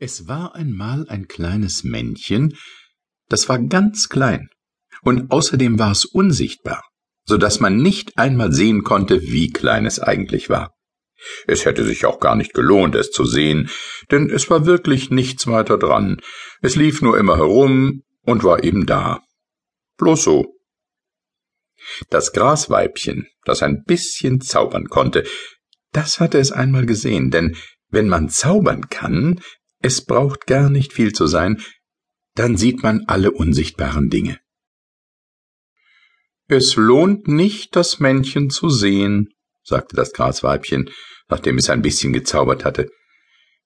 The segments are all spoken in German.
Es war einmal ein kleines Männchen, das war ganz klein, und außerdem war es unsichtbar, so dass man nicht einmal sehen konnte, wie klein es eigentlich war. Es hätte sich auch gar nicht gelohnt, es zu sehen, denn es war wirklich nichts weiter dran. Es lief nur immer herum und war eben da. Bloß so. Das Grasweibchen, das ein bisschen zaubern konnte, das hatte es einmal gesehen, denn wenn man zaubern kann, es braucht gar nicht viel zu sein, dann sieht man alle unsichtbaren Dinge. Es lohnt nicht, das Männchen zu sehen, sagte das Grasweibchen, nachdem es ein bisschen gezaubert hatte.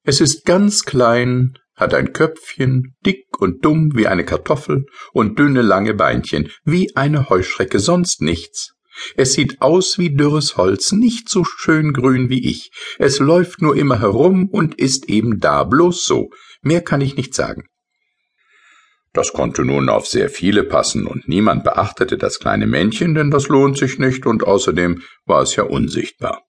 Es ist ganz klein, hat ein Köpfchen, dick und dumm wie eine Kartoffel und dünne lange Beinchen, wie eine Heuschrecke, sonst nichts. Es sieht aus wie dürres Holz, nicht so schön grün wie ich. Es läuft nur immer herum und ist eben da, bloß so. Mehr kann ich nicht sagen. Das konnte nun auf sehr viele passen, und niemand beachtete das kleine Männchen, denn das lohnt sich nicht, und außerdem war es ja unsichtbar.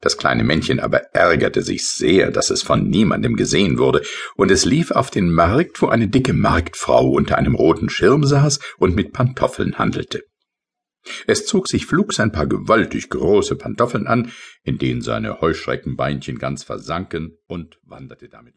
Das kleine Männchen aber ärgerte sich sehr, dass es von niemandem gesehen wurde, und es lief auf den Markt, wo eine dicke Marktfrau unter einem roten Schirm saß und mit Pantoffeln handelte. Es zog sich flugs ein paar gewaltig große Pantoffeln an, in denen seine Heuschreckenbeinchen ganz versanken, und wanderte damit